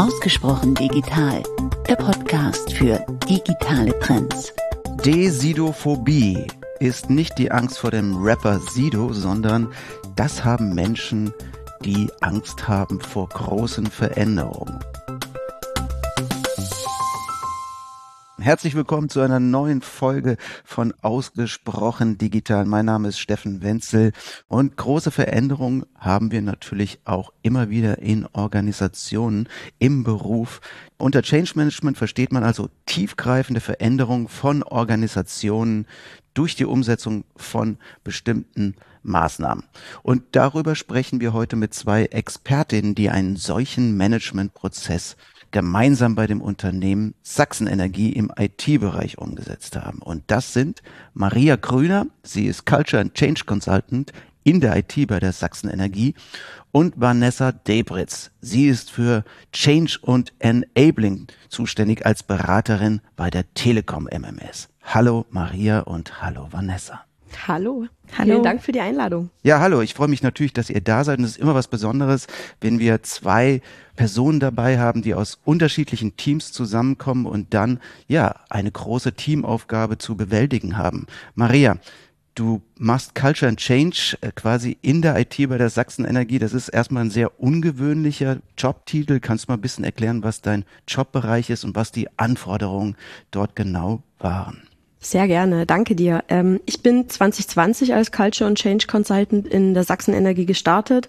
Ausgesprochen digital, der Podcast für digitale Trends. Desidophobie ist nicht die Angst vor dem Rapper Sido, sondern das haben Menschen, die Angst haben vor großen Veränderungen. Herzlich willkommen zu einer neuen Folge von Ausgesprochen Digital. Mein Name ist Steffen Wenzel und große Veränderungen haben wir natürlich auch immer wieder in Organisationen, im Beruf. Unter Change Management versteht man also tiefgreifende Veränderungen von Organisationen durch die Umsetzung von bestimmten Maßnahmen. Und darüber sprechen wir heute mit zwei Expertinnen, die einen solchen Managementprozess gemeinsam bei dem Unternehmen Sachsenenergie im IT-Bereich umgesetzt haben. Und das sind Maria Grüner, sie ist Culture and Change Consultant in der IT bei der Sachsenenergie und Vanessa Debritz. Sie ist für Change und Enabling zuständig als Beraterin bei der Telekom MMS. Hallo Maria und hallo Vanessa. Hallo. Hallo. Vielen Dank für die Einladung. Ja, hallo. Ich freue mich natürlich, dass ihr da seid. Und es ist immer was Besonderes, wenn wir zwei Personen dabei haben, die aus unterschiedlichen Teams zusammenkommen und dann, ja, eine große Teamaufgabe zu bewältigen haben. Maria, du machst Culture and Change äh, quasi in der IT bei der Sachsenenergie. Das ist erstmal ein sehr ungewöhnlicher Jobtitel. Kannst du mal ein bisschen erklären, was dein Jobbereich ist und was die Anforderungen dort genau waren? Sehr gerne, danke dir. Ähm, ich bin 2020 als Culture und Change Consultant in der Sachsenenergie gestartet.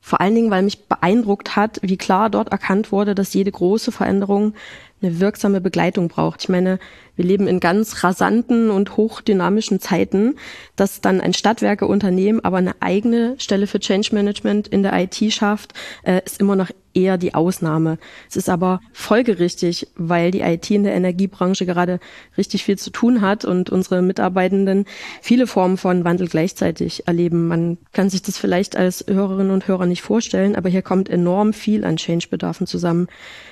Vor allen Dingen, weil mich beeindruckt hat, wie klar dort erkannt wurde, dass jede große Veränderung eine wirksame Begleitung braucht. Ich meine, wir leben in ganz rasanten und hochdynamischen Zeiten, dass dann ein Stadtwerkeunternehmen aber eine eigene Stelle für Change Management in der IT schafft, äh, ist immer noch eher die Ausnahme. Es ist aber folgerichtig, weil die IT in der Energiebranche gerade richtig viel zu tun hat und unsere Mitarbeitenden viele Formen von Wandel gleichzeitig erleben. Man kann sich das vielleicht als Hörerinnen und Hörer nicht vorstellen, aber hier kommt enorm viel an Change-Bedarfen zusammen.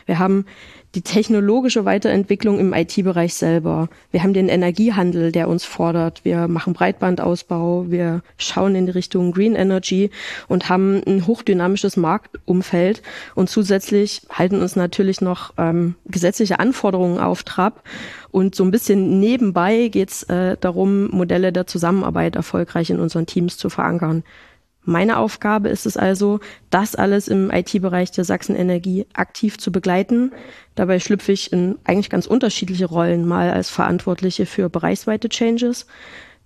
Wir haben die technologische Weiterentwicklung im IT-Bereich selber. Wir haben den Energiehandel, der uns fordert. Wir machen Breitbandausbau. Wir schauen in die Richtung Green Energy und haben ein hochdynamisches Marktumfeld. Und zusätzlich halten uns natürlich noch ähm, gesetzliche Anforderungen auf Trab. Und so ein bisschen nebenbei geht es äh, darum, Modelle der Zusammenarbeit erfolgreich in unseren Teams zu verankern. Meine Aufgabe ist es also, das alles im IT-Bereich der Sachsenenergie aktiv zu begleiten. Dabei schlüpfe ich in eigentlich ganz unterschiedliche Rollen, mal als Verantwortliche für bereichsweite Changes,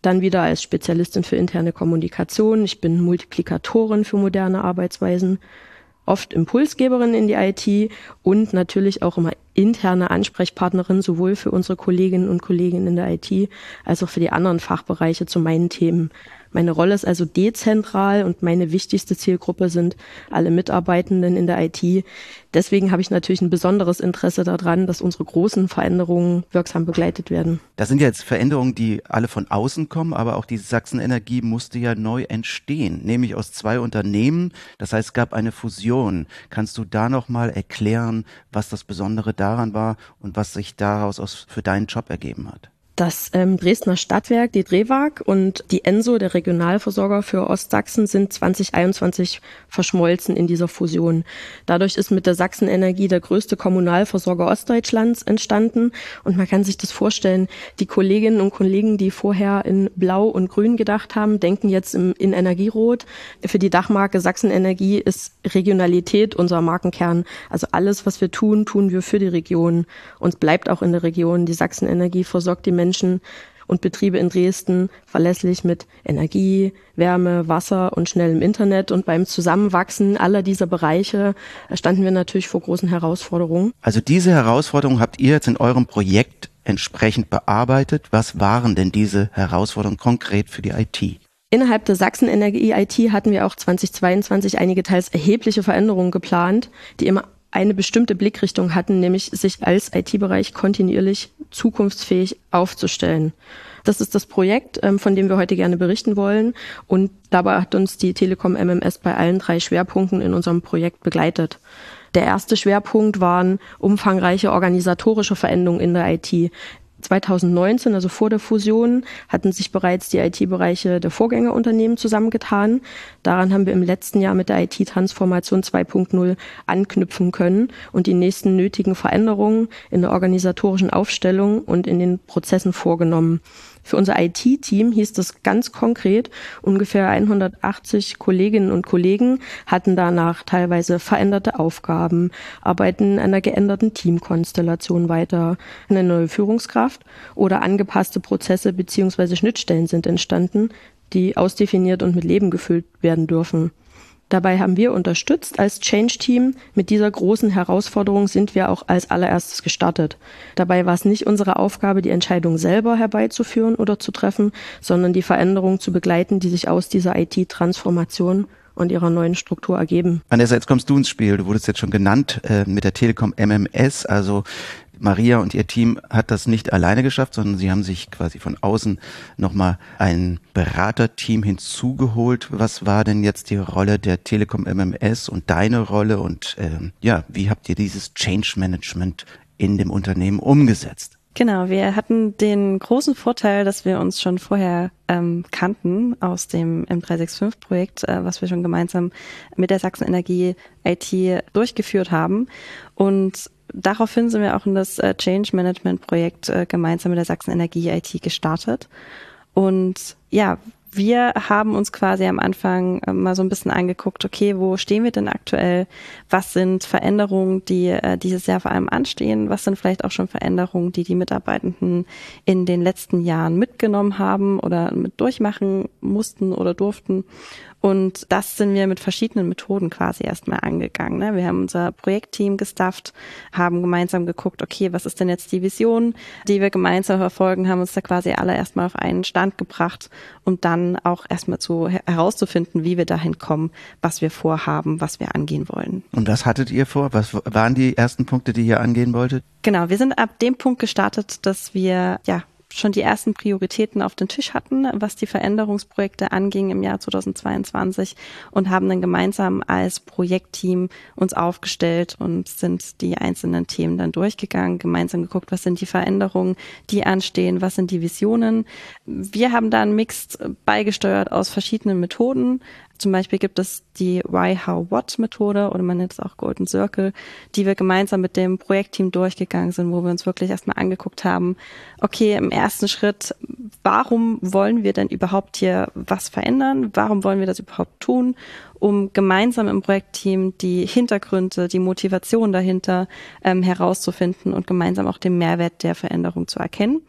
dann wieder als Spezialistin für interne Kommunikation. Ich bin Multiplikatorin für moderne Arbeitsweisen, oft Impulsgeberin in die IT und natürlich auch immer interne Ansprechpartnerin sowohl für unsere Kolleginnen und Kollegen in der IT als auch für die anderen Fachbereiche zu meinen Themen. Meine Rolle ist also dezentral und meine wichtigste Zielgruppe sind alle Mitarbeitenden in der IT. Deswegen habe ich natürlich ein besonderes Interesse daran, dass unsere großen Veränderungen wirksam begleitet werden. Das sind ja jetzt Veränderungen, die alle von außen kommen, aber auch die Sachsenenergie musste ja neu entstehen, nämlich aus zwei Unternehmen. Das heißt, es gab eine Fusion. Kannst du da noch mal erklären, was das Besondere daran war und was sich daraus für deinen Job ergeben hat? Das ähm, Dresdner Stadtwerk, die Drewag und die Enso, der Regionalversorger für Ostsachsen, sind 2021 verschmolzen in dieser Fusion. Dadurch ist mit der Sachsenenergie der größte Kommunalversorger Ostdeutschlands entstanden. Und man kann sich das vorstellen, die Kolleginnen und Kollegen, die vorher in Blau und Grün gedacht haben, denken jetzt im, in Energierot. Für die Dachmarke Sachsenenergie ist Regionalität unser Markenkern. Also alles, was wir tun, tun wir für die Region. Und bleibt auch in der Region. Die Sachsenenergie versorgt die Menschen Menschen und Betriebe in Dresden verlässlich mit Energie, Wärme, Wasser und schnellem Internet. Und beim Zusammenwachsen aller dieser Bereiche standen wir natürlich vor großen Herausforderungen. Also diese Herausforderungen habt ihr jetzt in eurem Projekt entsprechend bearbeitet. Was waren denn diese Herausforderungen konkret für die IT? Innerhalb der Sachsen-Energie IT hatten wir auch 2022 einige teils erhebliche Veränderungen geplant, die immer eine bestimmte Blickrichtung hatten, nämlich sich als IT-Bereich kontinuierlich zukunftsfähig aufzustellen. Das ist das Projekt, ähm, von dem wir heute gerne berichten wollen. Und dabei hat uns die Telekom MMS bei allen drei Schwerpunkten in unserem Projekt begleitet. Der erste Schwerpunkt waren umfangreiche organisatorische Veränderungen in der IT. 2019, also vor der Fusion, hatten sich bereits die IT-Bereiche der Vorgängerunternehmen zusammengetan. Daran haben wir im letzten Jahr mit der IT-Transformation 2.0 anknüpfen können und die nächsten nötigen Veränderungen in der organisatorischen Aufstellung und in den Prozessen vorgenommen. Für unser IT-Team hieß das ganz konkret, ungefähr 180 Kolleginnen und Kollegen hatten danach teilweise veränderte Aufgaben, arbeiten in einer geänderten Teamkonstellation weiter, eine neue Führungskraft oder angepasste Prozesse beziehungsweise Schnittstellen sind entstanden, die ausdefiniert und mit Leben gefüllt werden dürfen. Dabei haben wir unterstützt als Change-Team. Mit dieser großen Herausforderung sind wir auch als allererstes gestartet. Dabei war es nicht unsere Aufgabe, die Entscheidung selber herbeizuführen oder zu treffen, sondern die Veränderungen zu begleiten, die sich aus dieser IT-Transformation und ihrer neuen Struktur ergeben. Vanessa, jetzt kommst du ins Spiel. Du wurdest jetzt schon genannt äh, mit der Telekom MMS, also Maria und ihr Team hat das nicht alleine geschafft, sondern sie haben sich quasi von außen nochmal ein Beraterteam hinzugeholt. Was war denn jetzt die Rolle der Telekom MMS und deine Rolle und ähm, ja, wie habt ihr dieses Change Management in dem Unternehmen umgesetzt? Genau, wir hatten den großen Vorteil, dass wir uns schon vorher ähm, kannten aus dem M365-Projekt, äh, was wir schon gemeinsam mit der Sachsen-Energie IT durchgeführt haben. Und daraufhin sind wir auch in das äh, Change Management Projekt äh, gemeinsam mit der Sachsen Energie IT gestartet. Und ja, wir haben uns quasi am Anfang äh, mal so ein bisschen angeguckt, okay, wo stehen wir denn aktuell? Was sind Veränderungen, die äh, dieses Jahr vor allem anstehen? Was sind vielleicht auch schon Veränderungen, die die Mitarbeitenden in den letzten Jahren mitgenommen haben oder mit durchmachen mussten oder durften? Und das sind wir mit verschiedenen Methoden quasi erstmal angegangen. Ne? Wir haben unser Projektteam gestafft, haben gemeinsam geguckt, okay, was ist denn jetzt die Vision, die wir gemeinsam verfolgen, haben uns da quasi alle erstmal auf einen Stand gebracht, um dann auch erstmal zu herauszufinden, wie wir dahin kommen, was wir vorhaben, was wir angehen wollen. Und was hattet ihr vor? Was waren die ersten Punkte, die ihr angehen wolltet? Genau, wir sind ab dem Punkt gestartet, dass wir ja schon die ersten Prioritäten auf den Tisch hatten, was die Veränderungsprojekte anging im Jahr 2022 und haben dann gemeinsam als Projektteam uns aufgestellt und sind die einzelnen Themen dann durchgegangen, gemeinsam geguckt, was sind die Veränderungen, die anstehen, was sind die Visionen. Wir haben da einen beigesteuert aus verschiedenen Methoden, zum Beispiel gibt es die Why, How, What Methode oder man nennt es auch Golden Circle, die wir gemeinsam mit dem Projektteam durchgegangen sind, wo wir uns wirklich erstmal angeguckt haben, okay, im ersten Schritt, warum wollen wir denn überhaupt hier was verändern? Warum wollen wir das überhaupt tun? Um gemeinsam im Projektteam die Hintergründe, die Motivation dahinter ähm, herauszufinden und gemeinsam auch den Mehrwert der Veränderung zu erkennen.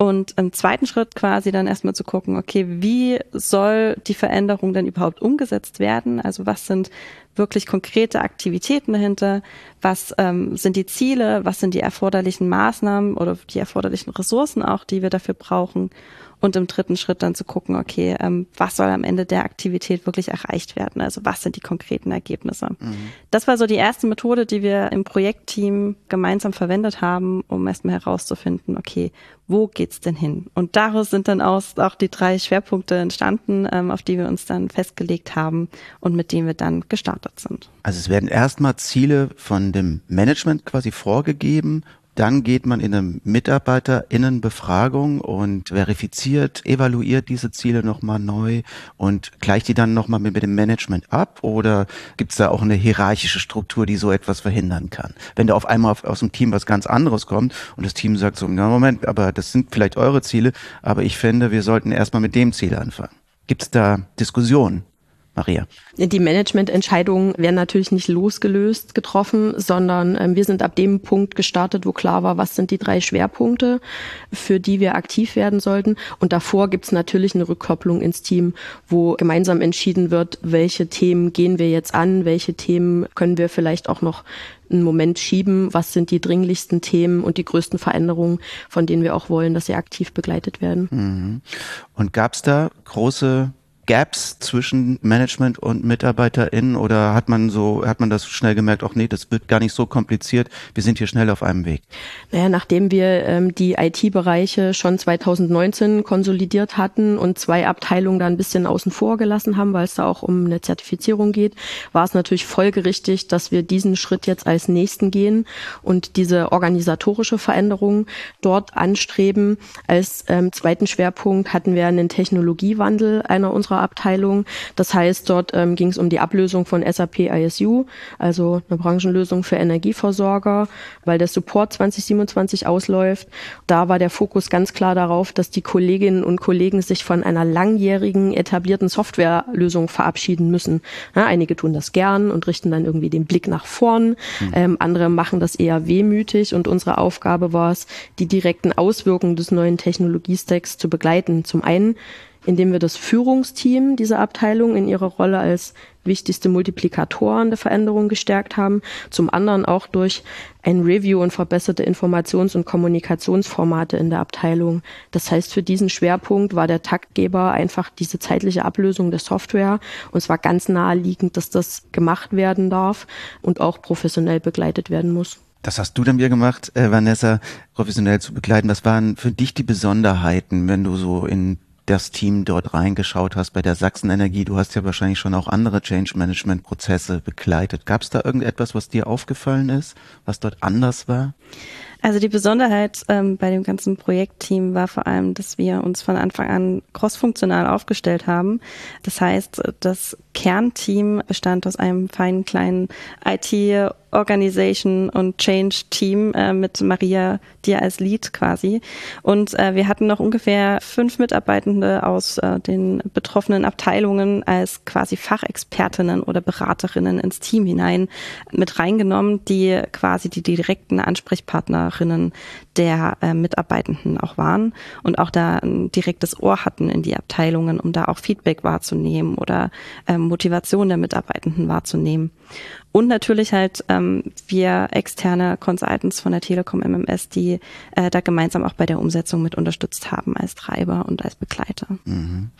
Und im zweiten Schritt quasi dann erstmal zu gucken, okay, wie soll die Veränderung denn überhaupt umgesetzt werden? Also was sind wirklich konkrete Aktivitäten dahinter? Was ähm, sind die Ziele? Was sind die erforderlichen Maßnahmen oder die erforderlichen Ressourcen auch, die wir dafür brauchen? Und im dritten Schritt dann zu gucken, okay, ähm, was soll am Ende der Aktivität wirklich erreicht werden? Also was sind die konkreten Ergebnisse? Mhm. Das war so die erste Methode, die wir im Projektteam gemeinsam verwendet haben, um erstmal herauszufinden, okay, wo geht's denn hin? Und daraus sind dann auch, auch die drei Schwerpunkte entstanden, ähm, auf die wir uns dann festgelegt haben und mit denen wir dann gestartet sind. Also es werden erstmal Ziele von dem Management quasi vorgegeben dann geht man in eine Mitarbeiterinnenbefragung und verifiziert, evaluiert diese Ziele nochmal neu und gleicht die dann nochmal mit, mit dem Management ab oder gibt es da auch eine hierarchische Struktur, die so etwas verhindern kann? Wenn da auf einmal aus dem Team was ganz anderes kommt und das Team sagt so, na Moment, aber das sind vielleicht eure Ziele, aber ich finde, wir sollten erstmal mit dem Ziel anfangen. Gibt es da Diskussionen? Maria? Die Managemententscheidungen werden natürlich nicht losgelöst getroffen, sondern äh, wir sind ab dem Punkt gestartet, wo klar war, was sind die drei Schwerpunkte, für die wir aktiv werden sollten. Und davor gibt es natürlich eine Rückkopplung ins Team, wo gemeinsam entschieden wird, welche Themen gehen wir jetzt an, welche Themen können wir vielleicht auch noch einen Moment schieben, was sind die dringlichsten Themen und die größten Veränderungen, von denen wir auch wollen, dass sie aktiv begleitet werden. Mhm. Und gab es da große Gaps zwischen Management und MitarbeiterInnen oder hat man so, hat man das schnell gemerkt, auch nee, das wird gar nicht so kompliziert, wir sind hier schnell auf einem Weg? Naja, nachdem wir ähm, die IT-Bereiche schon 2019 konsolidiert hatten und zwei Abteilungen da ein bisschen außen vor gelassen haben, weil es da auch um eine Zertifizierung geht, war es natürlich folgerichtig, dass wir diesen Schritt jetzt als nächsten gehen und diese organisatorische Veränderung dort anstreben. Als ähm, zweiten Schwerpunkt hatten wir einen Technologiewandel einer unserer Abteilungen. Das heißt, dort ähm, ging es um die Ablösung von SAP ISU, also eine Branchenlösung für Energieversorger, weil der Support 2027 ausläuft. Da war der Fokus ganz klar darauf, dass die Kolleginnen und Kollegen sich von einer langjährigen etablierten Softwarelösung verabschieden müssen. Ja, einige tun das gern und richten dann irgendwie den Blick nach vorn. Mhm. Ähm, andere machen das eher wehmütig und unsere Aufgabe war es, die direkten Auswirkungen des neuen Technologiestacks zu begleiten. Zum einen indem wir das Führungsteam dieser Abteilung in ihrer Rolle als wichtigste Multiplikatoren der Veränderung gestärkt haben, zum anderen auch durch ein Review und verbesserte Informations- und Kommunikationsformate in der Abteilung. Das heißt, für diesen Schwerpunkt war der Taktgeber einfach diese zeitliche Ablösung der Software und es war ganz naheliegend, dass das gemacht werden darf und auch professionell begleitet werden muss. Das hast du dann wieder gemacht, äh, Vanessa, professionell zu begleiten. Was waren für dich die Besonderheiten, wenn du so in das Team dort reingeschaut hast bei der Sachsenenergie. Du hast ja wahrscheinlich schon auch andere Change Management Prozesse begleitet. Gab es da irgendetwas, was dir aufgefallen ist, was dort anders war? Also die Besonderheit ähm, bei dem ganzen Projektteam war vor allem, dass wir uns von Anfang an crossfunktional aufgestellt haben. Das heißt, das Kernteam bestand aus einem feinen kleinen IT- Organization und Change Team äh, mit Maria dir als Lead quasi. Und äh, wir hatten noch ungefähr fünf Mitarbeitende aus äh, den betroffenen Abteilungen als quasi Fachexpertinnen oder Beraterinnen ins Team hinein mit reingenommen, die quasi die direkten Ansprechpartnerinnen der äh, Mitarbeitenden auch waren und auch da ein direktes Ohr hatten in die Abteilungen, um da auch Feedback wahrzunehmen oder äh, Motivation der Mitarbeitenden wahrzunehmen. Und natürlich halt ähm, wir externe Consultants von der Telekom MMS, die äh, da gemeinsam auch bei der Umsetzung mit unterstützt haben als Treiber und als Begleiter. Mhm.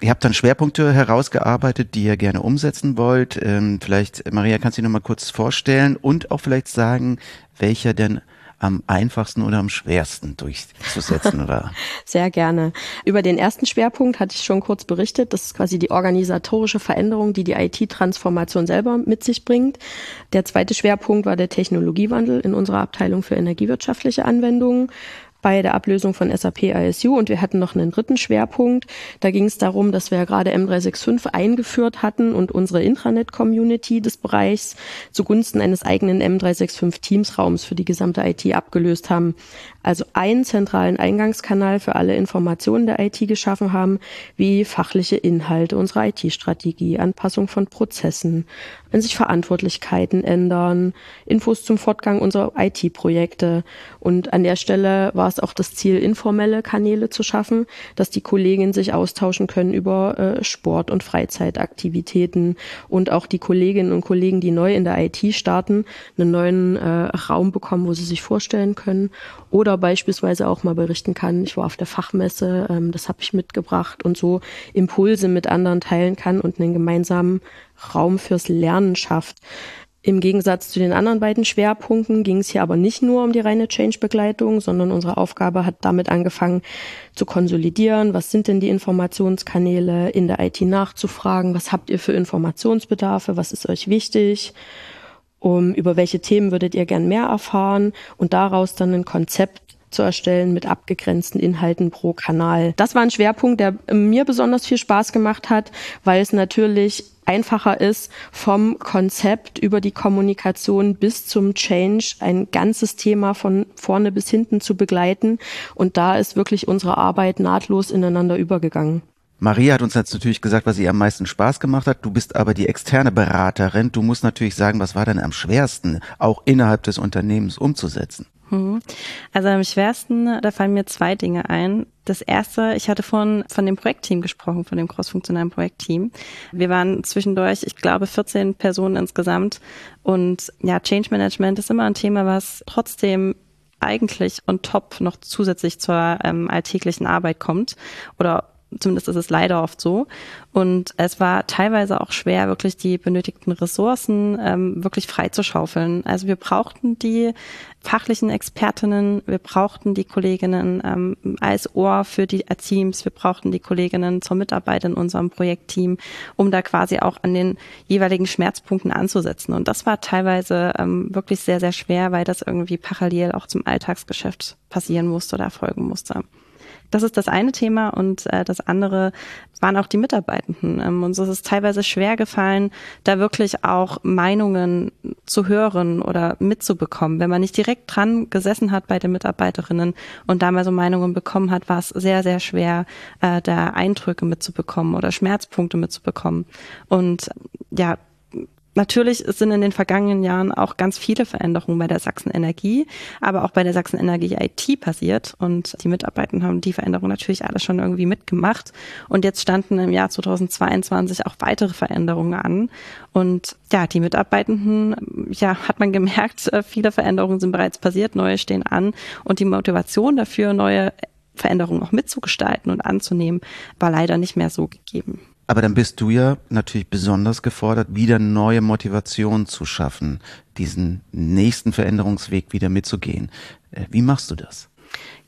Ihr habt dann Schwerpunkte herausgearbeitet, die ihr gerne umsetzen wollt. Ähm, vielleicht, Maria, kannst du dich noch mal kurz vorstellen und auch vielleicht sagen, welcher denn am einfachsten oder am schwersten durchzusetzen, oder? Sehr gerne. Über den ersten Schwerpunkt hatte ich schon kurz berichtet. Das ist quasi die organisatorische Veränderung, die die IT-Transformation selber mit sich bringt. Der zweite Schwerpunkt war der Technologiewandel in unserer Abteilung für energiewirtschaftliche Anwendungen bei der Ablösung von SAP ISU und wir hatten noch einen dritten Schwerpunkt. Da ging es darum, dass wir gerade M365 eingeführt hatten und unsere Intranet-Community des Bereichs zugunsten eines eigenen M365-Teamsraums für die gesamte IT abgelöst haben. Also einen zentralen Eingangskanal für alle Informationen der IT geschaffen haben, wie fachliche Inhalte unserer IT-Strategie, Anpassung von Prozessen, wenn sich Verantwortlichkeiten ändern, Infos zum Fortgang unserer IT-Projekte. Und an der Stelle war es auch das Ziel, informelle Kanäle zu schaffen, dass die Kolleginnen sich austauschen können über äh, Sport- und Freizeitaktivitäten und auch die Kolleginnen und Kollegen, die neu in der IT starten, einen neuen äh, Raum bekommen, wo sie sich vorstellen können oder beispielsweise auch mal berichten kann, ich war auf der Fachmesse, ähm, das habe ich mitgebracht und so Impulse mit anderen teilen kann und einen gemeinsamen Raum fürs Lernen schafft. Im Gegensatz zu den anderen beiden Schwerpunkten ging es hier aber nicht nur um die reine Change-Begleitung, sondern unsere Aufgabe hat damit angefangen zu konsolidieren. Was sind denn die Informationskanäle in der IT nachzufragen? Was habt ihr für Informationsbedarfe? Was ist euch wichtig? um über welche Themen würdet ihr gern mehr erfahren und daraus dann ein Konzept zu erstellen mit abgegrenzten Inhalten pro Kanal. Das war ein Schwerpunkt, der mir besonders viel Spaß gemacht hat, weil es natürlich einfacher ist, vom Konzept über die Kommunikation bis zum Change ein ganzes Thema von vorne bis hinten zu begleiten. Und da ist wirklich unsere Arbeit nahtlos ineinander übergegangen. Maria hat uns jetzt natürlich gesagt, was ihr am meisten Spaß gemacht hat. Du bist aber die externe Beraterin. Du musst natürlich sagen, was war denn am schwersten, auch innerhalb des Unternehmens umzusetzen? Mhm. Also am schwersten, da fallen mir zwei Dinge ein. Das erste, ich hatte von, von dem Projektteam gesprochen, von dem crossfunktionalen Projektteam. Wir waren zwischendurch, ich glaube, 14 Personen insgesamt. Und ja, Change Management ist immer ein Thema, was trotzdem eigentlich on top noch zusätzlich zur ähm, alltäglichen Arbeit kommt oder Zumindest ist es leider oft so. Und es war teilweise auch schwer, wirklich die benötigten Ressourcen ähm, wirklich freizuschaufeln. Also wir brauchten die fachlichen Expertinnen, wir brauchten die Kolleginnen ähm, als Ohr für die Teams, wir brauchten die Kolleginnen zur Mitarbeit in unserem Projektteam, um da quasi auch an den jeweiligen Schmerzpunkten anzusetzen. Und das war teilweise ähm, wirklich sehr, sehr schwer, weil das irgendwie parallel auch zum Alltagsgeschäft passieren musste oder erfolgen musste. Das ist das eine Thema und äh, das andere waren auch die Mitarbeitenden. Ähm, uns ist es teilweise schwer gefallen, da wirklich auch Meinungen zu hören oder mitzubekommen. Wenn man nicht direkt dran gesessen hat bei den Mitarbeiterinnen und da mal so Meinungen bekommen hat, war es sehr, sehr schwer, äh, da Eindrücke mitzubekommen oder Schmerzpunkte mitzubekommen. Und ja, Natürlich sind in den vergangenen Jahren auch ganz viele Veränderungen bei der Sachsen Energie, aber auch bei der Sachsen Energie IT passiert. Und die Mitarbeitenden haben die Veränderungen natürlich alle schon irgendwie mitgemacht. Und jetzt standen im Jahr 2022 auch weitere Veränderungen an. Und ja, die Mitarbeitenden, ja, hat man gemerkt, äh, viele Veränderungen sind bereits passiert, neue stehen an. Und die Motivation dafür, neue Veränderungen auch mitzugestalten und anzunehmen, war leider nicht mehr so gegeben. Aber dann bist du ja natürlich besonders gefordert, wieder neue Motivation zu schaffen, diesen nächsten Veränderungsweg wieder mitzugehen. Äh, wie machst du das?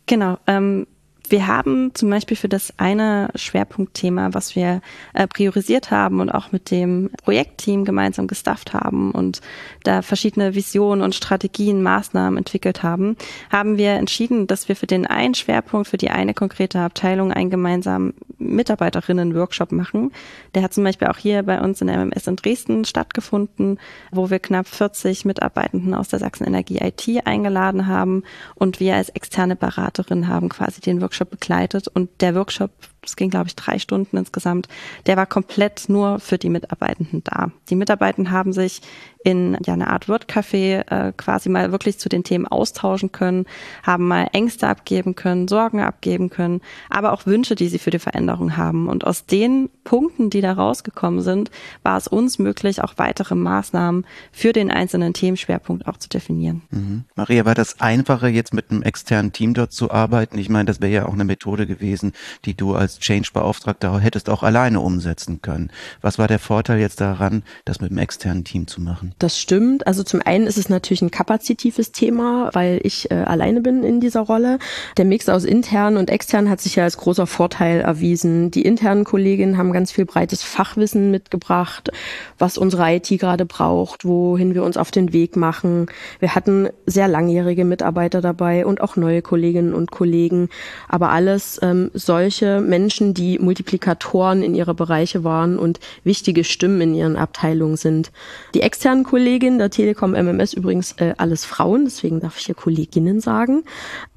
Genau. Ähm, wir haben zum Beispiel für das eine Schwerpunktthema, was wir äh, priorisiert haben und auch mit dem Projektteam gemeinsam gestafft haben und da verschiedene Visionen und Strategien, Maßnahmen entwickelt haben, haben wir entschieden, dass wir für den einen Schwerpunkt, für die eine konkrete Abteilung einen gemeinsamen Mitarbeiterinnen-Workshop machen. Der hat zum Beispiel auch hier bei uns in der MMS in Dresden stattgefunden, wo wir knapp 40 Mitarbeitenden aus der Sachsen Energie IT eingeladen haben und wir als externe Beraterin haben quasi den Workshop Workshop begleitet und der Workshop es ging, glaube ich, drei Stunden insgesamt, der war komplett nur für die Mitarbeitenden da. Die Mitarbeitenden haben sich in ja, eine Art Wordcafé äh, quasi mal wirklich zu den Themen austauschen können, haben mal Ängste abgeben können, Sorgen abgeben können, aber auch Wünsche, die sie für die Veränderung haben. Und aus den Punkten, die da rausgekommen sind, war es uns möglich, auch weitere Maßnahmen für den einzelnen Themenschwerpunkt auch zu definieren. Mhm. Maria, war das einfacher, jetzt mit einem externen Team dort zu arbeiten? Ich meine, das wäre ja auch eine Methode gewesen, die du als Change-Beauftragter hättest auch alleine umsetzen können. Was war der Vorteil jetzt daran, das mit einem externen Team zu machen? Das stimmt. Also zum einen ist es natürlich ein kapazitives Thema, weil ich äh, alleine bin in dieser Rolle. Der Mix aus intern und extern hat sich ja als großer Vorteil erwiesen. Die internen Kolleginnen haben ganz viel breites Fachwissen mitgebracht, was unsere IT gerade braucht, wohin wir uns auf den Weg machen. Wir hatten sehr langjährige Mitarbeiter dabei und auch neue Kolleginnen und Kollegen. Aber alles ähm, solche Menschen, Menschen, die Multiplikatoren in ihre Bereiche waren und wichtige Stimmen in ihren Abteilungen sind. Die externen Kolleginnen der Telekom MMS übrigens äh, alles Frauen, deswegen darf ich hier Kolleginnen sagen.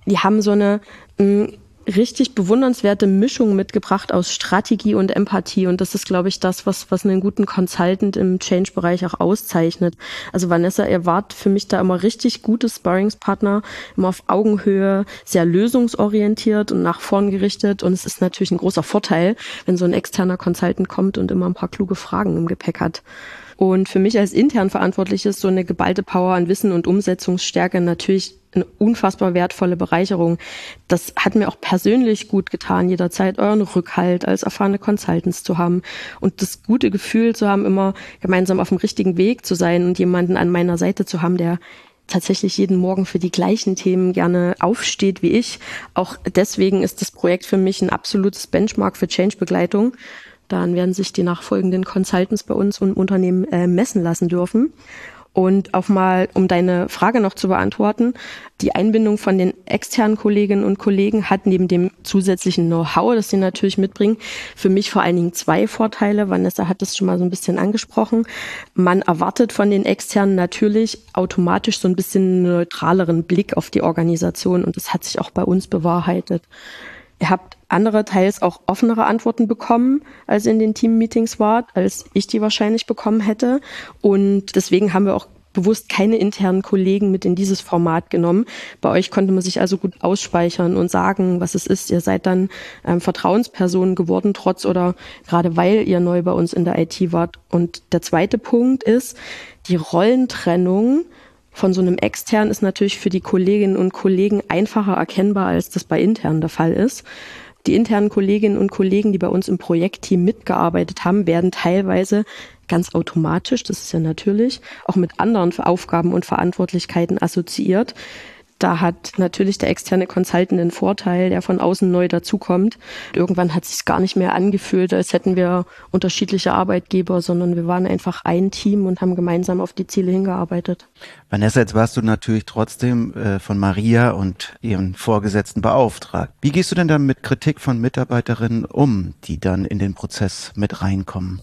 Die haben so eine mh, mm, richtig bewundernswerte Mischung mitgebracht aus Strategie und Empathie. Und das ist, glaube ich, das, was, was einen guten Consultant im Change-Bereich auch auszeichnet. Also Vanessa, ihr wart für mich da immer richtig gute Sparringspartner, immer auf Augenhöhe, sehr lösungsorientiert und nach vorn gerichtet. Und es ist natürlich ein großer Vorteil, wenn so ein externer Consultant kommt und immer ein paar kluge Fragen im Gepäck hat. Und für mich als intern verantwortlich ist so eine geballte Power an Wissen und Umsetzungsstärke natürlich eine unfassbar wertvolle Bereicherung. Das hat mir auch persönlich gut getan, jederzeit euren Rückhalt als erfahrene Consultants zu haben und das gute Gefühl zu haben, immer gemeinsam auf dem richtigen Weg zu sein und jemanden an meiner Seite zu haben, der tatsächlich jeden Morgen für die gleichen Themen gerne aufsteht wie ich. Auch deswegen ist das Projekt für mich ein absolutes Benchmark für Change-Begleitung dann werden sich die nachfolgenden Consultants bei uns im Unternehmen äh, messen lassen dürfen. Und auch mal, um deine Frage noch zu beantworten, die Einbindung von den externen Kolleginnen und Kollegen hat neben dem zusätzlichen Know-how, das sie natürlich mitbringen, für mich vor allen Dingen zwei Vorteile. Vanessa hat es schon mal so ein bisschen angesprochen. Man erwartet von den externen natürlich automatisch so ein bisschen neutraleren Blick auf die Organisation und das hat sich auch bei uns bewahrheitet. Ihr habt andere teils auch offenere Antworten bekommen, als in den Team-Meetings wart, als ich die wahrscheinlich bekommen hätte. Und deswegen haben wir auch bewusst keine internen Kollegen mit in dieses Format genommen. Bei euch konnte man sich also gut ausspeichern und sagen, was es ist. Ihr seid dann ähm, Vertrauenspersonen geworden, trotz oder gerade weil ihr neu bei uns in der IT wart. Und der zweite Punkt ist, die Rollentrennung von so einem extern ist natürlich für die Kolleginnen und Kollegen einfacher erkennbar, als das bei intern der Fall ist. Die internen Kolleginnen und Kollegen, die bei uns im Projektteam mitgearbeitet haben, werden teilweise ganz automatisch, das ist ja natürlich, auch mit anderen Aufgaben und Verantwortlichkeiten assoziiert. Da hat natürlich der externe Consultant einen Vorteil, der von außen neu dazukommt. Irgendwann hat es sich gar nicht mehr angefühlt, als hätten wir unterschiedliche Arbeitgeber, sondern wir waren einfach ein Team und haben gemeinsam auf die Ziele hingearbeitet. Vanessa, jetzt warst du natürlich trotzdem äh, von Maria und ihren Vorgesetzten beauftragt. Wie gehst du denn dann mit Kritik von Mitarbeiterinnen um, die dann in den Prozess mit reinkommen?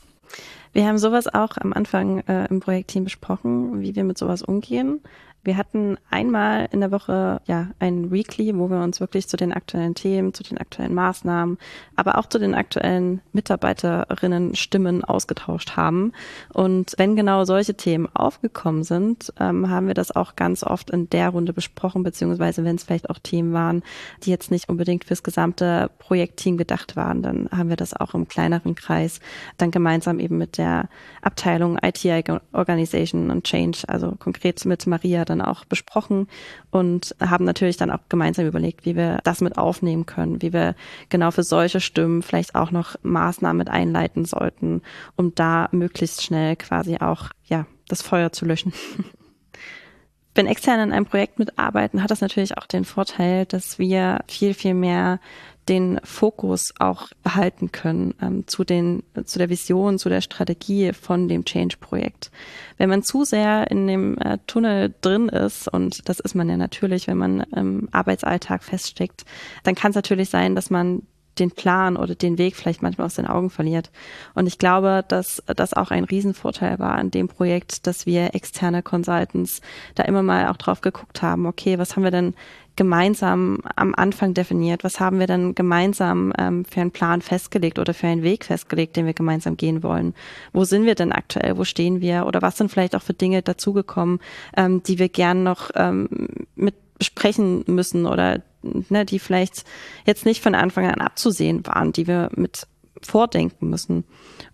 Wir haben sowas auch am Anfang äh, im Projektteam besprochen, wie wir mit sowas umgehen. Wir hatten einmal in der Woche ja ein Weekly, wo wir uns wirklich zu den aktuellen Themen, zu den aktuellen Maßnahmen, aber auch zu den aktuellen Mitarbeiterinnen Stimmen ausgetauscht haben. Und wenn genau solche Themen aufgekommen sind, ähm, haben wir das auch ganz oft in der Runde besprochen, beziehungsweise wenn es vielleicht auch Themen waren, die jetzt nicht unbedingt fürs gesamte Projektteam gedacht waren, dann haben wir das auch im kleineren Kreis dann gemeinsam eben mit der Abteilung IT Organization und Change, also konkret mit Maria dann dann auch besprochen und haben natürlich dann auch gemeinsam überlegt, wie wir das mit aufnehmen können, wie wir genau für solche Stimmen vielleicht auch noch Maßnahmen mit einleiten sollten, um da möglichst schnell quasi auch, ja, das Feuer zu löschen. Wenn Externe an einem Projekt mitarbeiten, hat das natürlich auch den Vorteil, dass wir viel, viel mehr den Fokus auch behalten können ähm, zu den zu der Vision, zu der Strategie von dem Change-Projekt. Wenn man zu sehr in dem äh, Tunnel drin ist und das ist man ja natürlich, wenn man im Arbeitsalltag feststeckt, dann kann es natürlich sein, dass man den Plan oder den Weg vielleicht manchmal aus den Augen verliert. Und ich glaube, dass das auch ein Riesenvorteil war an dem Projekt, dass wir externe Consultants da immer mal auch drauf geguckt haben, okay, was haben wir denn gemeinsam am Anfang definiert? Was haben wir dann gemeinsam ähm, für einen Plan festgelegt oder für einen Weg festgelegt, den wir gemeinsam gehen wollen? Wo sind wir denn aktuell? Wo stehen wir? Oder was sind vielleicht auch für Dinge dazugekommen, ähm, die wir gern noch ähm, mit besprechen müssen oder ne, die vielleicht jetzt nicht von Anfang an abzusehen waren, die wir mit vordenken müssen.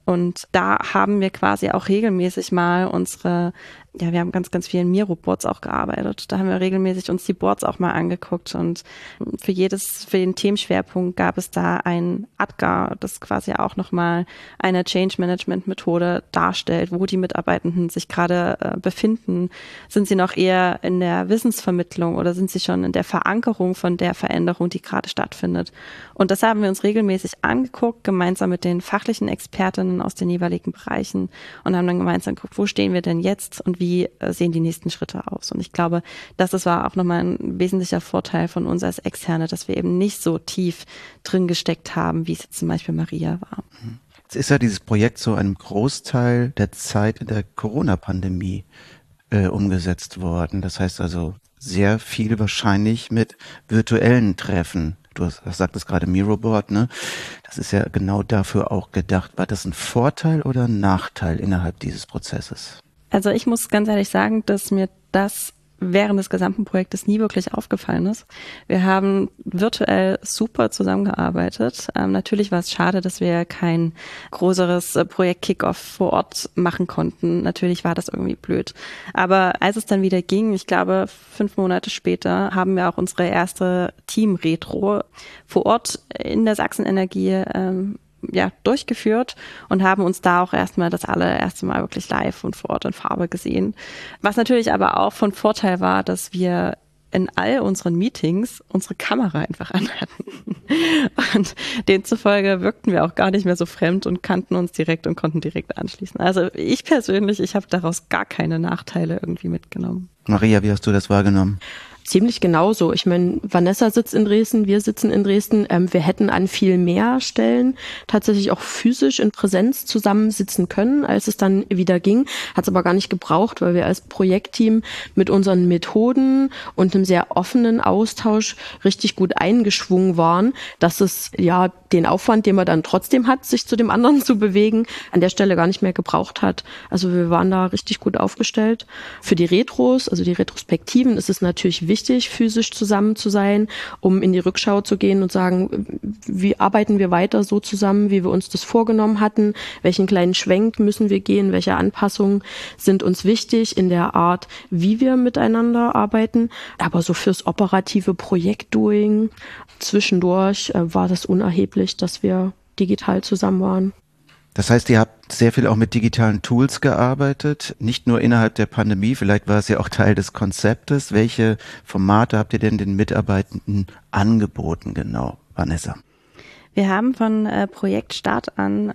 Und da haben wir quasi auch regelmäßig mal unsere ja, wir haben ganz, ganz viel in Miro-Boards auch gearbeitet. Da haben wir regelmäßig uns die Boards auch mal angeguckt und für jedes, für den Themenschwerpunkt gab es da ein ADGAR, das quasi auch nochmal eine Change Management Methode darstellt, wo die Mitarbeitenden sich gerade äh, befinden. Sind sie noch eher in der Wissensvermittlung oder sind sie schon in der Verankerung von der Veränderung, die gerade stattfindet? Und das haben wir uns regelmäßig angeguckt, gemeinsam mit den fachlichen Expertinnen aus den jeweiligen Bereichen und haben dann gemeinsam geguckt, wo stehen wir denn jetzt und wie äh, sehen die nächsten Schritte aus. Und ich glaube, das war auch nochmal ein wesentlicher Vorteil von uns als Externe, dass wir eben nicht so tief drin gesteckt haben, wie es jetzt zum Beispiel Maria war. Jetzt ist ja dieses Projekt so einem Großteil der Zeit in der Corona-Pandemie äh, umgesetzt worden. Das heißt also sehr viel wahrscheinlich mit virtuellen Treffen. Du sagtest gerade Miroboard, ne? Das ist ja genau dafür auch gedacht. War das ein Vorteil oder ein Nachteil innerhalb dieses Prozesses? Also ich muss ganz ehrlich sagen, dass mir das während des gesamten Projektes nie wirklich aufgefallen ist. Wir haben virtuell super zusammengearbeitet. Ähm, natürlich war es schade, dass wir kein größeres äh, Projekt Kickoff vor Ort machen konnten. Natürlich war das irgendwie blöd. Aber als es dann wieder ging, ich glaube fünf Monate später, haben wir auch unsere erste Team-Retro vor Ort in der Sachsenenergie ähm, ja, durchgeführt und haben uns da auch erstmal das allererste Mal wirklich live und vor Ort in Farbe gesehen. Was natürlich aber auch von Vorteil war, dass wir in all unseren Meetings unsere Kamera einfach anhatten. Und demzufolge wirkten wir auch gar nicht mehr so fremd und kannten uns direkt und konnten direkt anschließen. Also ich persönlich, ich habe daraus gar keine Nachteile irgendwie mitgenommen. Maria, wie hast du das wahrgenommen? Ziemlich genauso. Ich meine, Vanessa sitzt in Dresden, wir sitzen in Dresden. Ähm, wir hätten an viel mehr Stellen tatsächlich auch physisch in Präsenz zusammensitzen können, als es dann wieder ging. Hat es aber gar nicht gebraucht, weil wir als Projektteam mit unseren Methoden und einem sehr offenen Austausch richtig gut eingeschwungen waren, dass es ja den Aufwand, den man dann trotzdem hat, sich zu dem anderen zu bewegen, an der Stelle gar nicht mehr gebraucht hat. Also wir waren da richtig gut aufgestellt. Für die Retros, also die Retrospektiven, ist es natürlich wichtig, wichtig, physisch zusammen zu sein, um in die Rückschau zu gehen und sagen, wie arbeiten wir weiter so zusammen, wie wir uns das vorgenommen hatten, welchen kleinen Schwenk müssen wir gehen, welche Anpassungen sind uns wichtig in der Art, wie wir miteinander arbeiten. Aber so fürs operative Projektdoing zwischendurch äh, war das unerheblich, dass wir digital zusammen waren. Das heißt, ihr habt sehr viel auch mit digitalen Tools gearbeitet, nicht nur innerhalb der Pandemie, vielleicht war es ja auch Teil des Konzeptes. Welche Formate habt ihr denn den Mitarbeitenden angeboten genau, Vanessa? Wir haben von äh, Projektstart an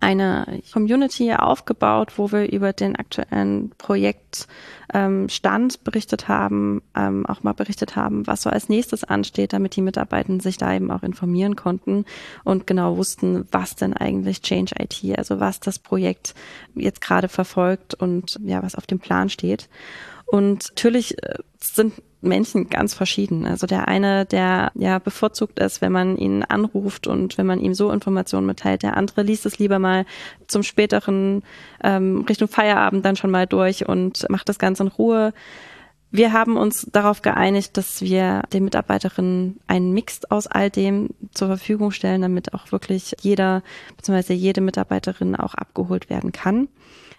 eine Community aufgebaut, wo wir über den aktuellen Projektstand ähm, berichtet haben, ähm, auch mal berichtet haben, was so als nächstes ansteht, damit die Mitarbeitenden sich da eben auch informieren konnten und genau wussten, was denn eigentlich Change IT, also was das Projekt jetzt gerade verfolgt und ja, was auf dem Plan steht. Und natürlich äh, sind Menschen ganz verschieden. Also der eine, der ja bevorzugt ist, wenn man ihn anruft und wenn man ihm so Informationen mitteilt. Der andere liest es lieber mal zum späteren ähm, Richtung Feierabend dann schon mal durch und macht das Ganze in Ruhe. Wir haben uns darauf geeinigt, dass wir den Mitarbeiterinnen einen Mix aus all dem zur Verfügung stellen, damit auch wirklich jeder bzw. jede Mitarbeiterin auch abgeholt werden kann.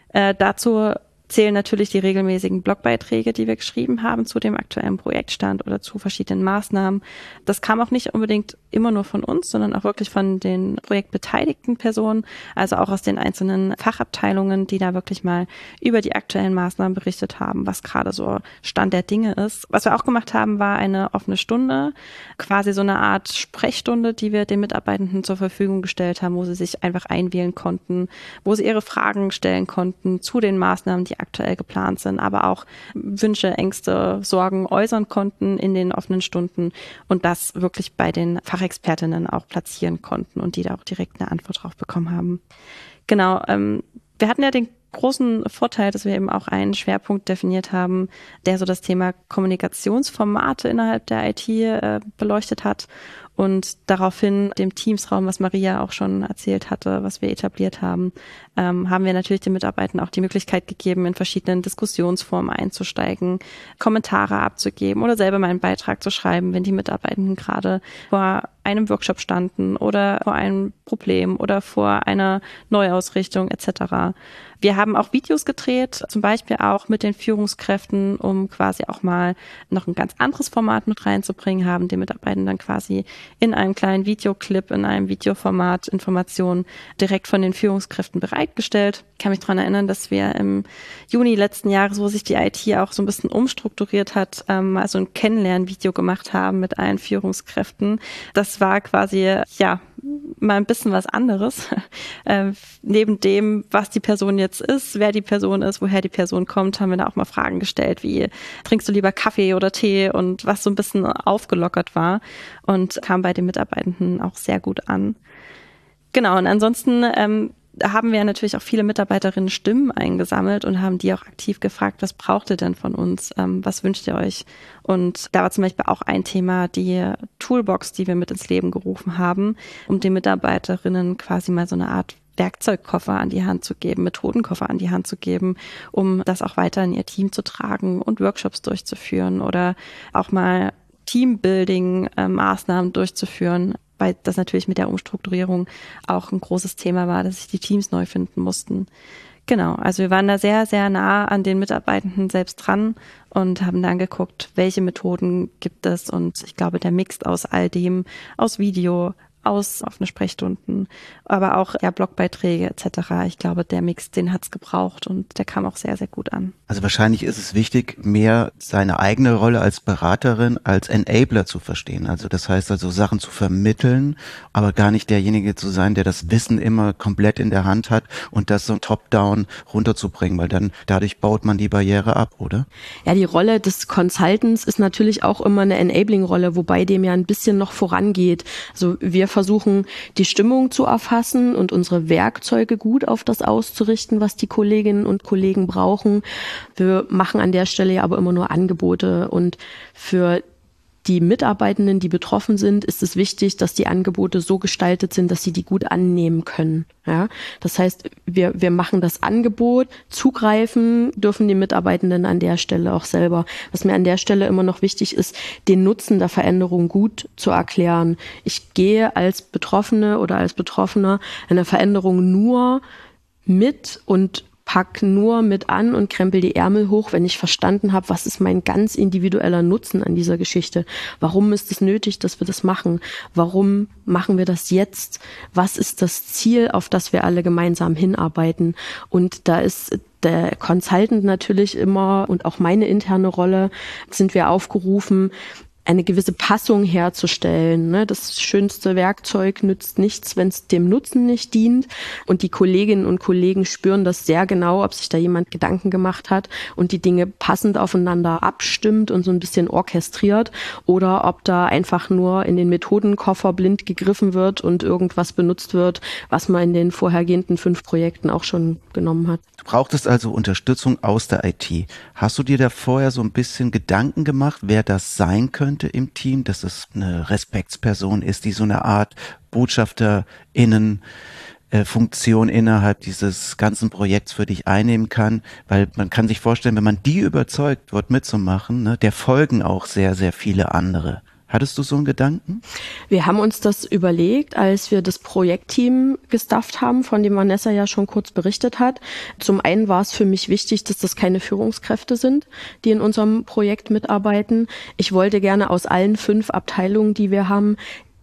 Äh, dazu zählen natürlich die regelmäßigen Blogbeiträge, die wir geschrieben haben zu dem aktuellen Projektstand oder zu verschiedenen Maßnahmen. Das kam auch nicht unbedingt immer nur von uns, sondern auch wirklich von den projektbeteiligten Personen, also auch aus den einzelnen Fachabteilungen, die da wirklich mal über die aktuellen Maßnahmen berichtet haben, was gerade so Stand der Dinge ist. Was wir auch gemacht haben, war eine offene Stunde, quasi so eine Art Sprechstunde, die wir den Mitarbeitenden zur Verfügung gestellt haben, wo sie sich einfach einwählen konnten, wo sie ihre Fragen stellen konnten zu den Maßnahmen, die aktuell geplant sind, aber auch Wünsche, Ängste, Sorgen äußern konnten in den offenen Stunden und das wirklich bei den Fachexpertinnen auch platzieren konnten und die da auch direkt eine Antwort drauf bekommen haben. Genau, ähm, wir hatten ja den großen Vorteil, dass wir eben auch einen Schwerpunkt definiert haben, der so das Thema Kommunikationsformate innerhalb der IT äh, beleuchtet hat und daraufhin dem Teamsraum, was Maria auch schon erzählt hatte, was wir etabliert haben, ähm, haben wir natürlich den Mitarbeitern auch die Möglichkeit gegeben, in verschiedenen Diskussionsformen einzusteigen, Kommentare abzugeben oder selber mal einen Beitrag zu schreiben, wenn die Mitarbeitenden gerade vor einem Workshop standen oder vor einem Problem oder vor einer Neuausrichtung etc. Wir haben auch Videos gedreht, zum Beispiel auch mit den Führungskräften, um quasi auch mal noch ein ganz anderes Format mit reinzubringen, haben die Mitarbeitenden dann quasi in einem kleinen Videoclip, in einem Videoformat Informationen direkt von den Führungskräften bereitgestellt. Ich kann mich daran erinnern, dass wir im Juni letzten Jahres, wo sich die IT auch so ein bisschen umstrukturiert hat, ähm, mal so ein Kennenlernvideo gemacht haben mit allen Führungskräften. Das war quasi, ja, mal ein bisschen was anderes. Äh, neben dem, was die Person jetzt ist, wer die Person ist, woher die Person kommt, haben wir da auch mal Fragen gestellt, wie trinkst du lieber Kaffee oder Tee und was so ein bisschen aufgelockert war und kam bei den Mitarbeitenden auch sehr gut an. Genau, und ansonsten ähm, haben wir natürlich auch viele Mitarbeiterinnen Stimmen eingesammelt und haben die auch aktiv gefragt, was braucht ihr denn von uns? Ähm, was wünscht ihr euch? Und da war zum Beispiel auch ein Thema die Toolbox, die wir mit ins Leben gerufen haben, um den Mitarbeiterinnen quasi mal so eine Art Werkzeugkoffer an die Hand zu geben, Methodenkoffer an die Hand zu geben, um das auch weiter in ihr Team zu tragen und Workshops durchzuführen oder auch mal Teambuilding-Maßnahmen äh, durchzuführen, weil das natürlich mit der Umstrukturierung auch ein großes Thema war, dass sich die Teams neu finden mussten. Genau, also wir waren da sehr, sehr nah an den Mitarbeitenden selbst dran und haben dann geguckt, welche Methoden gibt es. Und ich glaube, der Mix aus all dem, aus Video, aus offene Sprechstunden, aber auch ja, Blogbeiträge etc. Ich glaube, der Mix, den hat's gebraucht und der kam auch sehr, sehr gut an. Also wahrscheinlich ist es wichtig, mehr seine eigene Rolle als Beraterin als Enabler zu verstehen. Also das heißt also Sachen zu vermitteln, aber gar nicht derjenige zu sein, der das Wissen immer komplett in der Hand hat und das so top-down runterzubringen, weil dann dadurch baut man die Barriere ab, oder? Ja, die Rolle des Consultants ist natürlich auch immer eine Enabling-Rolle, wobei dem ja ein bisschen noch vorangeht. Also wir versuchen, die Stimmung zu erfassen und unsere Werkzeuge gut auf das auszurichten, was die Kolleginnen und Kollegen brauchen. Wir machen an der Stelle ja aber immer nur Angebote und für die Mitarbeitenden, die betroffen sind, ist es wichtig, dass die Angebote so gestaltet sind, dass sie die gut annehmen können. Ja, das heißt, wir, wir machen das Angebot, zugreifen dürfen die Mitarbeitenden an der Stelle auch selber. Was mir an der Stelle immer noch wichtig ist, den Nutzen der Veränderung gut zu erklären. Ich gehe als Betroffene oder als Betroffener eine Veränderung nur mit und pack nur mit an und krempel die Ärmel hoch, wenn ich verstanden habe, was ist mein ganz individueller Nutzen an dieser Geschichte? Warum ist es nötig, dass wir das machen? Warum machen wir das jetzt? Was ist das Ziel, auf das wir alle gemeinsam hinarbeiten? Und da ist der Consultant natürlich immer und auch meine interne Rolle sind wir aufgerufen, eine gewisse Passung herzustellen. Ne? Das schönste Werkzeug nützt nichts, wenn es dem Nutzen nicht dient. Und die Kolleginnen und Kollegen spüren das sehr genau, ob sich da jemand Gedanken gemacht hat und die Dinge passend aufeinander abstimmt und so ein bisschen orchestriert oder ob da einfach nur in den Methodenkoffer blind gegriffen wird und irgendwas benutzt wird, was man in den vorhergehenden fünf Projekten auch schon genommen hat. Du brauchtest also Unterstützung aus der IT. Hast du dir da vorher so ein bisschen Gedanken gemacht, wer das sein könnte im Team, dass es eine Respektsperson ist, die so eine Art BotschafterInnen äh, Funktion innerhalb dieses ganzen Projekts für dich einnehmen kann, weil man kann sich vorstellen, wenn man die überzeugt, dort mitzumachen, ne, der folgen auch sehr, sehr viele andere. Hattest du so einen Gedanken? Wir haben uns das überlegt, als wir das Projektteam gestafft haben, von dem Vanessa ja schon kurz berichtet hat. Zum einen war es für mich wichtig, dass das keine Führungskräfte sind, die in unserem Projekt mitarbeiten. Ich wollte gerne aus allen fünf Abteilungen, die wir haben,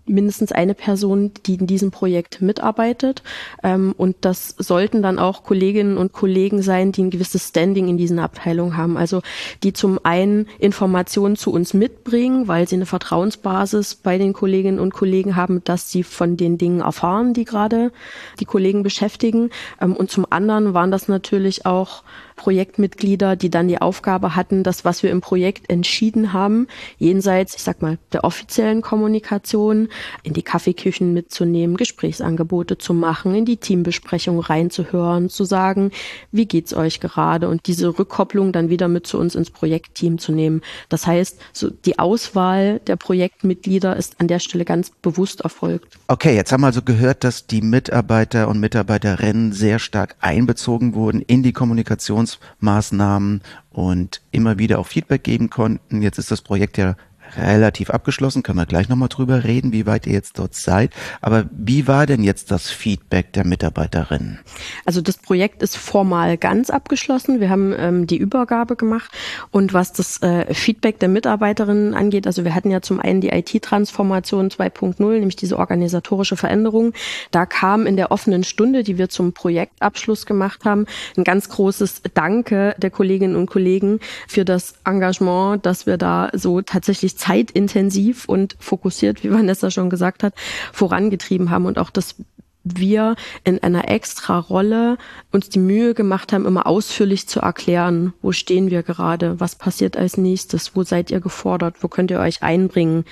mindestens eine Person, die in diesem Projekt mitarbeitet. Ähm, und das sollten dann auch Kolleginnen und Kollegen sein, die ein gewisses Standing in diesen Abteilungen haben. Also die zum einen Informationen zu uns mitbringen, weil sie eine Vertrauensbasis bei den Kolleginnen und Kollegen haben, dass sie von den Dingen erfahren, die gerade die Kollegen beschäftigen. Ähm, und zum anderen waren das natürlich auch Projektmitglieder, die dann die Aufgabe hatten, das, was wir im Projekt entschieden haben, jenseits, ich sag mal, der offiziellen Kommunikation, in die Kaffeeküchen mitzunehmen, Gesprächsangebote zu machen, in die Teambesprechung reinzuhören, zu sagen, wie geht's euch gerade und diese Rückkopplung dann wieder mit zu uns ins Projektteam zu nehmen. Das heißt, so die Auswahl der Projektmitglieder ist an der Stelle ganz bewusst erfolgt. Okay, jetzt haben wir also gehört, dass die Mitarbeiter und Mitarbeiterinnen sehr stark einbezogen wurden in die Kommunikation Präventionsmaßnahmen und immer wieder auch Feedback geben konnten. Jetzt ist das Projekt ja relativ abgeschlossen, können wir gleich nochmal drüber reden, wie weit ihr jetzt dort seid. Aber wie war denn jetzt das Feedback der Mitarbeiterinnen? Also das Projekt ist formal ganz abgeschlossen. Wir haben ähm, die Übergabe gemacht. Und was das äh, Feedback der Mitarbeiterinnen angeht, also wir hatten ja zum einen die IT-Transformation 2.0, nämlich diese organisatorische Veränderung. Da kam in der offenen Stunde, die wir zum Projektabschluss gemacht haben, ein ganz großes Danke der Kolleginnen und Kollegen für das Engagement, dass wir da so tatsächlich zeitintensiv und fokussiert, wie Vanessa schon gesagt hat, vorangetrieben haben und auch dass wir in einer extra Rolle uns die Mühe gemacht haben, immer ausführlich zu erklären, wo stehen wir gerade, was passiert als nächstes, wo seid ihr gefordert, wo könnt ihr euch einbringen.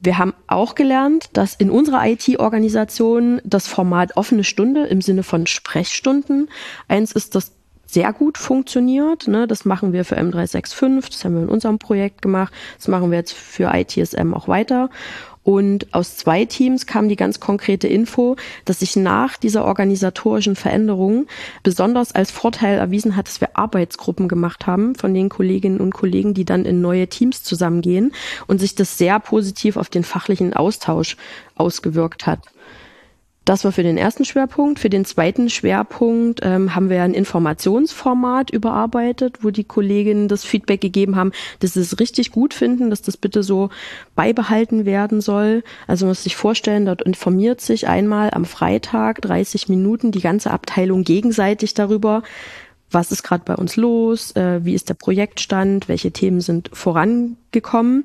Wir haben auch gelernt, dass in unserer IT-Organisation das Format offene Stunde im Sinne von Sprechstunden eins ist, das sehr gut funktioniert. Ne? Das machen wir für M365, das haben wir in unserem Projekt gemacht, das machen wir jetzt für ITSM auch weiter. Und aus zwei Teams kam die ganz konkrete Info, dass sich nach dieser organisatorischen Veränderung besonders als Vorteil erwiesen hat, dass wir Arbeitsgruppen gemacht haben von den Kolleginnen und Kollegen, die dann in neue Teams zusammengehen und sich das sehr positiv auf den fachlichen Austausch ausgewirkt hat. Das war für den ersten Schwerpunkt. Für den zweiten Schwerpunkt ähm, haben wir ein Informationsformat überarbeitet, wo die Kolleginnen das Feedback gegeben haben, dass sie es richtig gut finden, dass das bitte so beibehalten werden soll. Also man muss sich vorstellen, dort informiert sich einmal am Freitag 30 Minuten die ganze Abteilung gegenseitig darüber, was ist gerade bei uns los, äh, wie ist der Projektstand, welche Themen sind vorangekommen.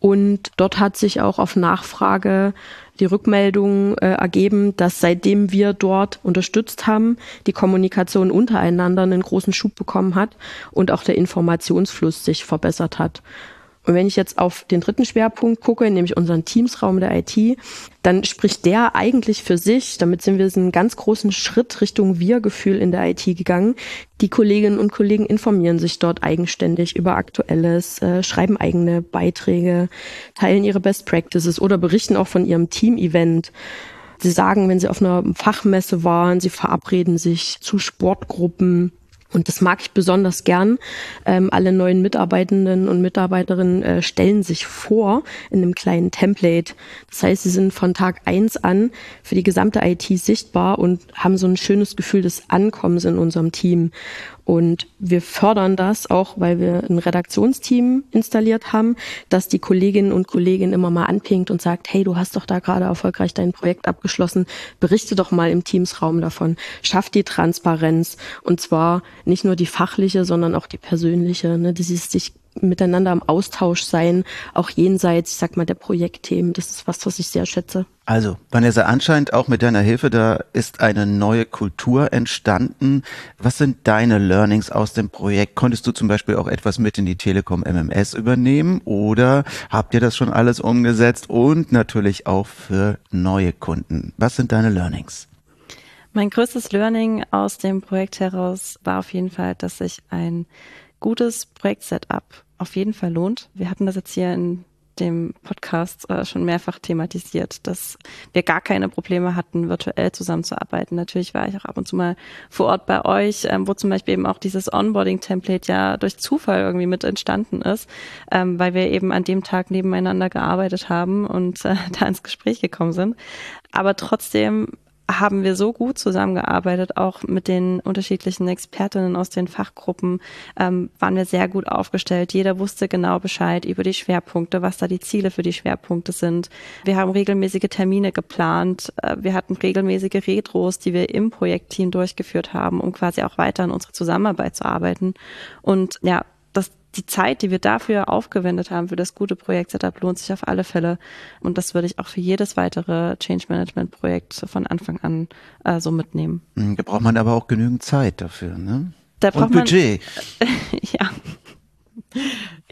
Und dort hat sich auch auf Nachfrage die Rückmeldung äh, ergeben, dass seitdem wir dort unterstützt haben, die Kommunikation untereinander einen großen Schub bekommen hat und auch der Informationsfluss sich verbessert hat. Und wenn ich jetzt auf den dritten Schwerpunkt gucke, nämlich unseren Teamsraum der IT, dann spricht der eigentlich für sich. Damit sind wir einen ganz großen Schritt Richtung Wir-Gefühl in der IT gegangen. Die Kolleginnen und Kollegen informieren sich dort eigenständig über Aktuelles, äh, schreiben eigene Beiträge, teilen ihre Best Practices oder berichten auch von ihrem Team-Event. Sie sagen, wenn sie auf einer Fachmesse waren, sie verabreden sich zu Sportgruppen und das mag ich besonders gern. Ähm, alle neuen Mitarbeitenden und Mitarbeiterinnen äh, stellen sich vor in einem kleinen Template. Das heißt, sie sind von Tag eins an für die gesamte IT sichtbar und haben so ein schönes Gefühl des Ankommens in unserem Team. Und wir fördern das auch, weil wir ein Redaktionsteam installiert haben, dass die Kolleginnen und Kollegen immer mal anpinkt und sagt, hey, du hast doch da gerade erfolgreich dein Projekt abgeschlossen, berichte doch mal im Teamsraum davon. Schaff die Transparenz. Und zwar nicht nur die fachliche, sondern auch die persönliche, ne, dieses sich miteinander im Austausch sein, auch jenseits, ich sag mal, der Projektthemen. Das ist was, was ich sehr schätze. Also, Vanessa, anscheinend auch mit deiner Hilfe, da ist eine neue Kultur entstanden. Was sind deine Learnings aus dem Projekt? Konntest du zum Beispiel auch etwas mit in die Telekom MMS übernehmen oder habt ihr das schon alles umgesetzt und natürlich auch für neue Kunden? Was sind deine Learnings? Mein größtes Learning aus dem Projekt heraus war auf jeden Fall, dass sich ein gutes Projekt-Setup auf jeden Fall lohnt. Wir hatten das jetzt hier in dem Podcast äh, schon mehrfach thematisiert, dass wir gar keine Probleme hatten, virtuell zusammenzuarbeiten. Natürlich war ich auch ab und zu mal vor Ort bei euch, ähm, wo zum Beispiel eben auch dieses Onboarding-Template ja durch Zufall irgendwie mit entstanden ist, ähm, weil wir eben an dem Tag nebeneinander gearbeitet haben und äh, da ins Gespräch gekommen sind. Aber trotzdem haben wir so gut zusammengearbeitet, auch mit den unterschiedlichen Expertinnen aus den Fachgruppen, ähm, waren wir sehr gut aufgestellt. Jeder wusste genau Bescheid über die Schwerpunkte, was da die Ziele für die Schwerpunkte sind. Wir haben regelmäßige Termine geplant. Äh, wir hatten regelmäßige Retros, die wir im Projektteam durchgeführt haben, um quasi auch weiter an unserer Zusammenarbeit zu arbeiten. Und ja, die Zeit, die wir dafür aufgewendet haben für das gute Projekt-Setup, lohnt sich auf alle Fälle. Und das würde ich auch für jedes weitere Change Management Projekt von Anfang an äh, so mitnehmen. Hm, da braucht man aber auch genügend Zeit dafür, ne? Da braucht Und Budget. Man, ja.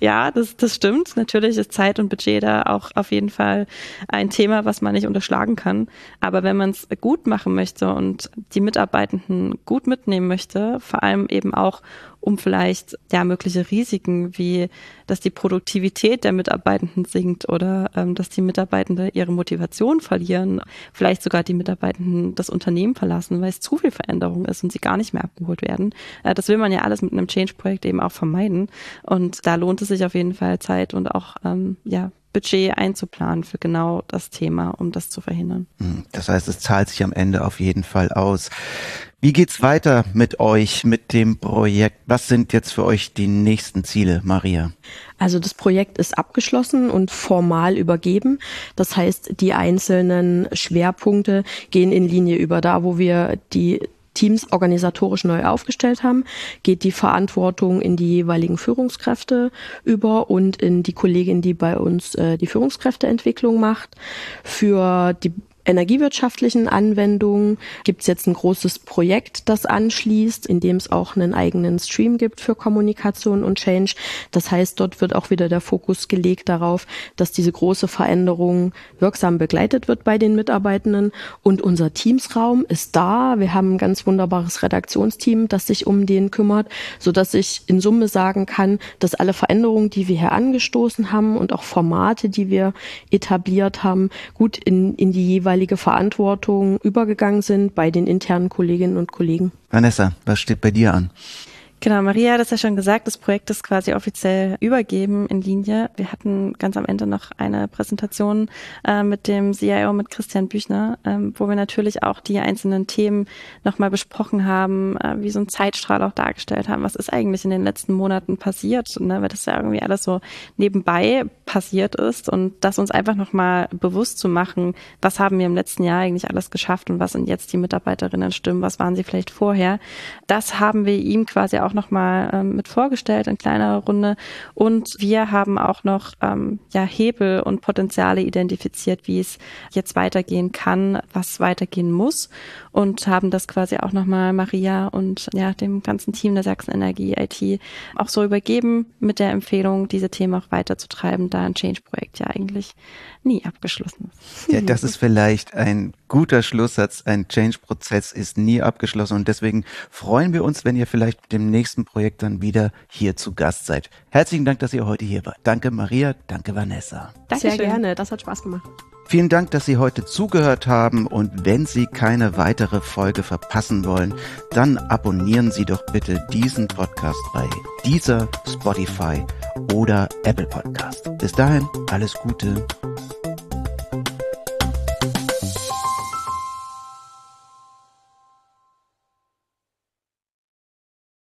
Ja, das, das stimmt. Natürlich ist Zeit und Budget da auch auf jeden Fall ein Thema, was man nicht unterschlagen kann. Aber wenn man es gut machen möchte und die Mitarbeitenden gut mitnehmen möchte, vor allem eben auch um vielleicht ja mögliche Risiken wie dass die Produktivität der Mitarbeitenden sinkt oder ähm, dass die Mitarbeitenden ihre Motivation verlieren, vielleicht sogar die Mitarbeitenden das Unternehmen verlassen, weil es zu viel Veränderung ist und sie gar nicht mehr abgeholt werden. Äh, das will man ja alles mit einem Change-Projekt eben auch vermeiden und da lohnt es sich auf jeden Fall Zeit und auch ähm, ja Budget einzuplanen für genau das Thema, um das zu verhindern. Hm, das heißt, es zahlt sich am Ende auf jeden Fall aus. Wie geht's weiter mit euch, mit dem Projekt? Was sind jetzt für euch die nächsten Ziele, Maria? Also das Projekt ist abgeschlossen und formal übergeben. Das heißt, die einzelnen Schwerpunkte gehen in Linie über. Da, wo wir die Teams organisatorisch neu aufgestellt haben, geht die Verantwortung in die jeweiligen Führungskräfte über und in die Kollegin, die bei uns äh, die Führungskräfteentwicklung macht. Für die energiewirtschaftlichen Anwendungen gibt es jetzt ein großes Projekt, das anschließt, in dem es auch einen eigenen Stream gibt für Kommunikation und Change. Das heißt, dort wird auch wieder der Fokus gelegt darauf, dass diese große Veränderung wirksam begleitet wird bei den Mitarbeitenden. Und unser Teamsraum ist da. Wir haben ein ganz wunderbares Redaktionsteam, das sich um den kümmert, so dass ich in Summe sagen kann, dass alle Veränderungen, die wir hier angestoßen haben und auch Formate, die wir etabliert haben, gut in, in die jeweilige jeweilige Verantwortung übergegangen sind bei den internen Kolleginnen und Kollegen. Vanessa, was steht bei dir an? Genau, Maria hat es ja schon gesagt, das Projekt ist quasi offiziell übergeben in Linie. Wir hatten ganz am Ende noch eine Präsentation äh, mit dem CIO, mit Christian Büchner, ähm, wo wir natürlich auch die einzelnen Themen nochmal besprochen haben, äh, wie so ein Zeitstrahl auch dargestellt haben. Was ist eigentlich in den letzten Monaten passiert? Ne? Weil das ja irgendwie alles so nebenbei passiert ist und das uns einfach nochmal bewusst zu machen, was haben wir im letzten Jahr eigentlich alles geschafft und was sind jetzt die Mitarbeiterinnen stimmen, was waren sie vielleicht vorher. Das haben wir ihm quasi auch nochmal ähm, mit vorgestellt in kleinerer Runde und wir haben auch noch ähm, ja, Hebel und Potenziale identifiziert, wie es jetzt weitergehen kann, was weitergehen muss und haben das quasi auch nochmal Maria und ja, dem ganzen Team der Sachsen Energie IT auch so übergeben mit der Empfehlung, diese Themen auch weiterzutreiben, da ein Change-Projekt ja eigentlich nie abgeschlossen ist. Ja, das ist vielleicht ein guter Schlusssatz. Ein Change-Prozess ist nie abgeschlossen und deswegen freuen wir uns, wenn ihr vielleicht mit dem nächsten Projekt dann wieder hier zu Gast seid. Herzlichen Dank, dass ihr heute hier wart. Danke Maria, danke Vanessa. Dankeschön. Sehr gerne, das hat Spaß gemacht. Vielen Dank, dass Sie heute zugehört haben und wenn Sie keine weitere Folge verpassen wollen, dann abonnieren Sie doch bitte diesen Podcast bei dieser Spotify oder Apple Podcast. Bis dahin, alles Gute.